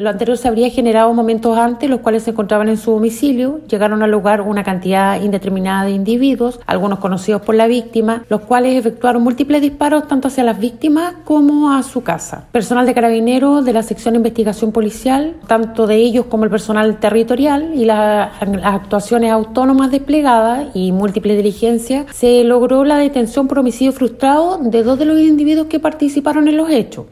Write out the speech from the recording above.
Lo anterior se habría generado momentos antes, los cuales se encontraban en su domicilio. Llegaron al lugar una cantidad indeterminada de individuos, algunos conocidos por la víctima, los cuales efectuaron múltiples disparos tanto hacia las víctimas como a su casa. Personal de carabineros de la sección de investigación policial, tanto de ellos como el personal territorial y las actuaciones autónomas desplegadas y múltiples diligencias, se logró la detención por homicidio frustrado de dos de los individuos que participaron en los hechos.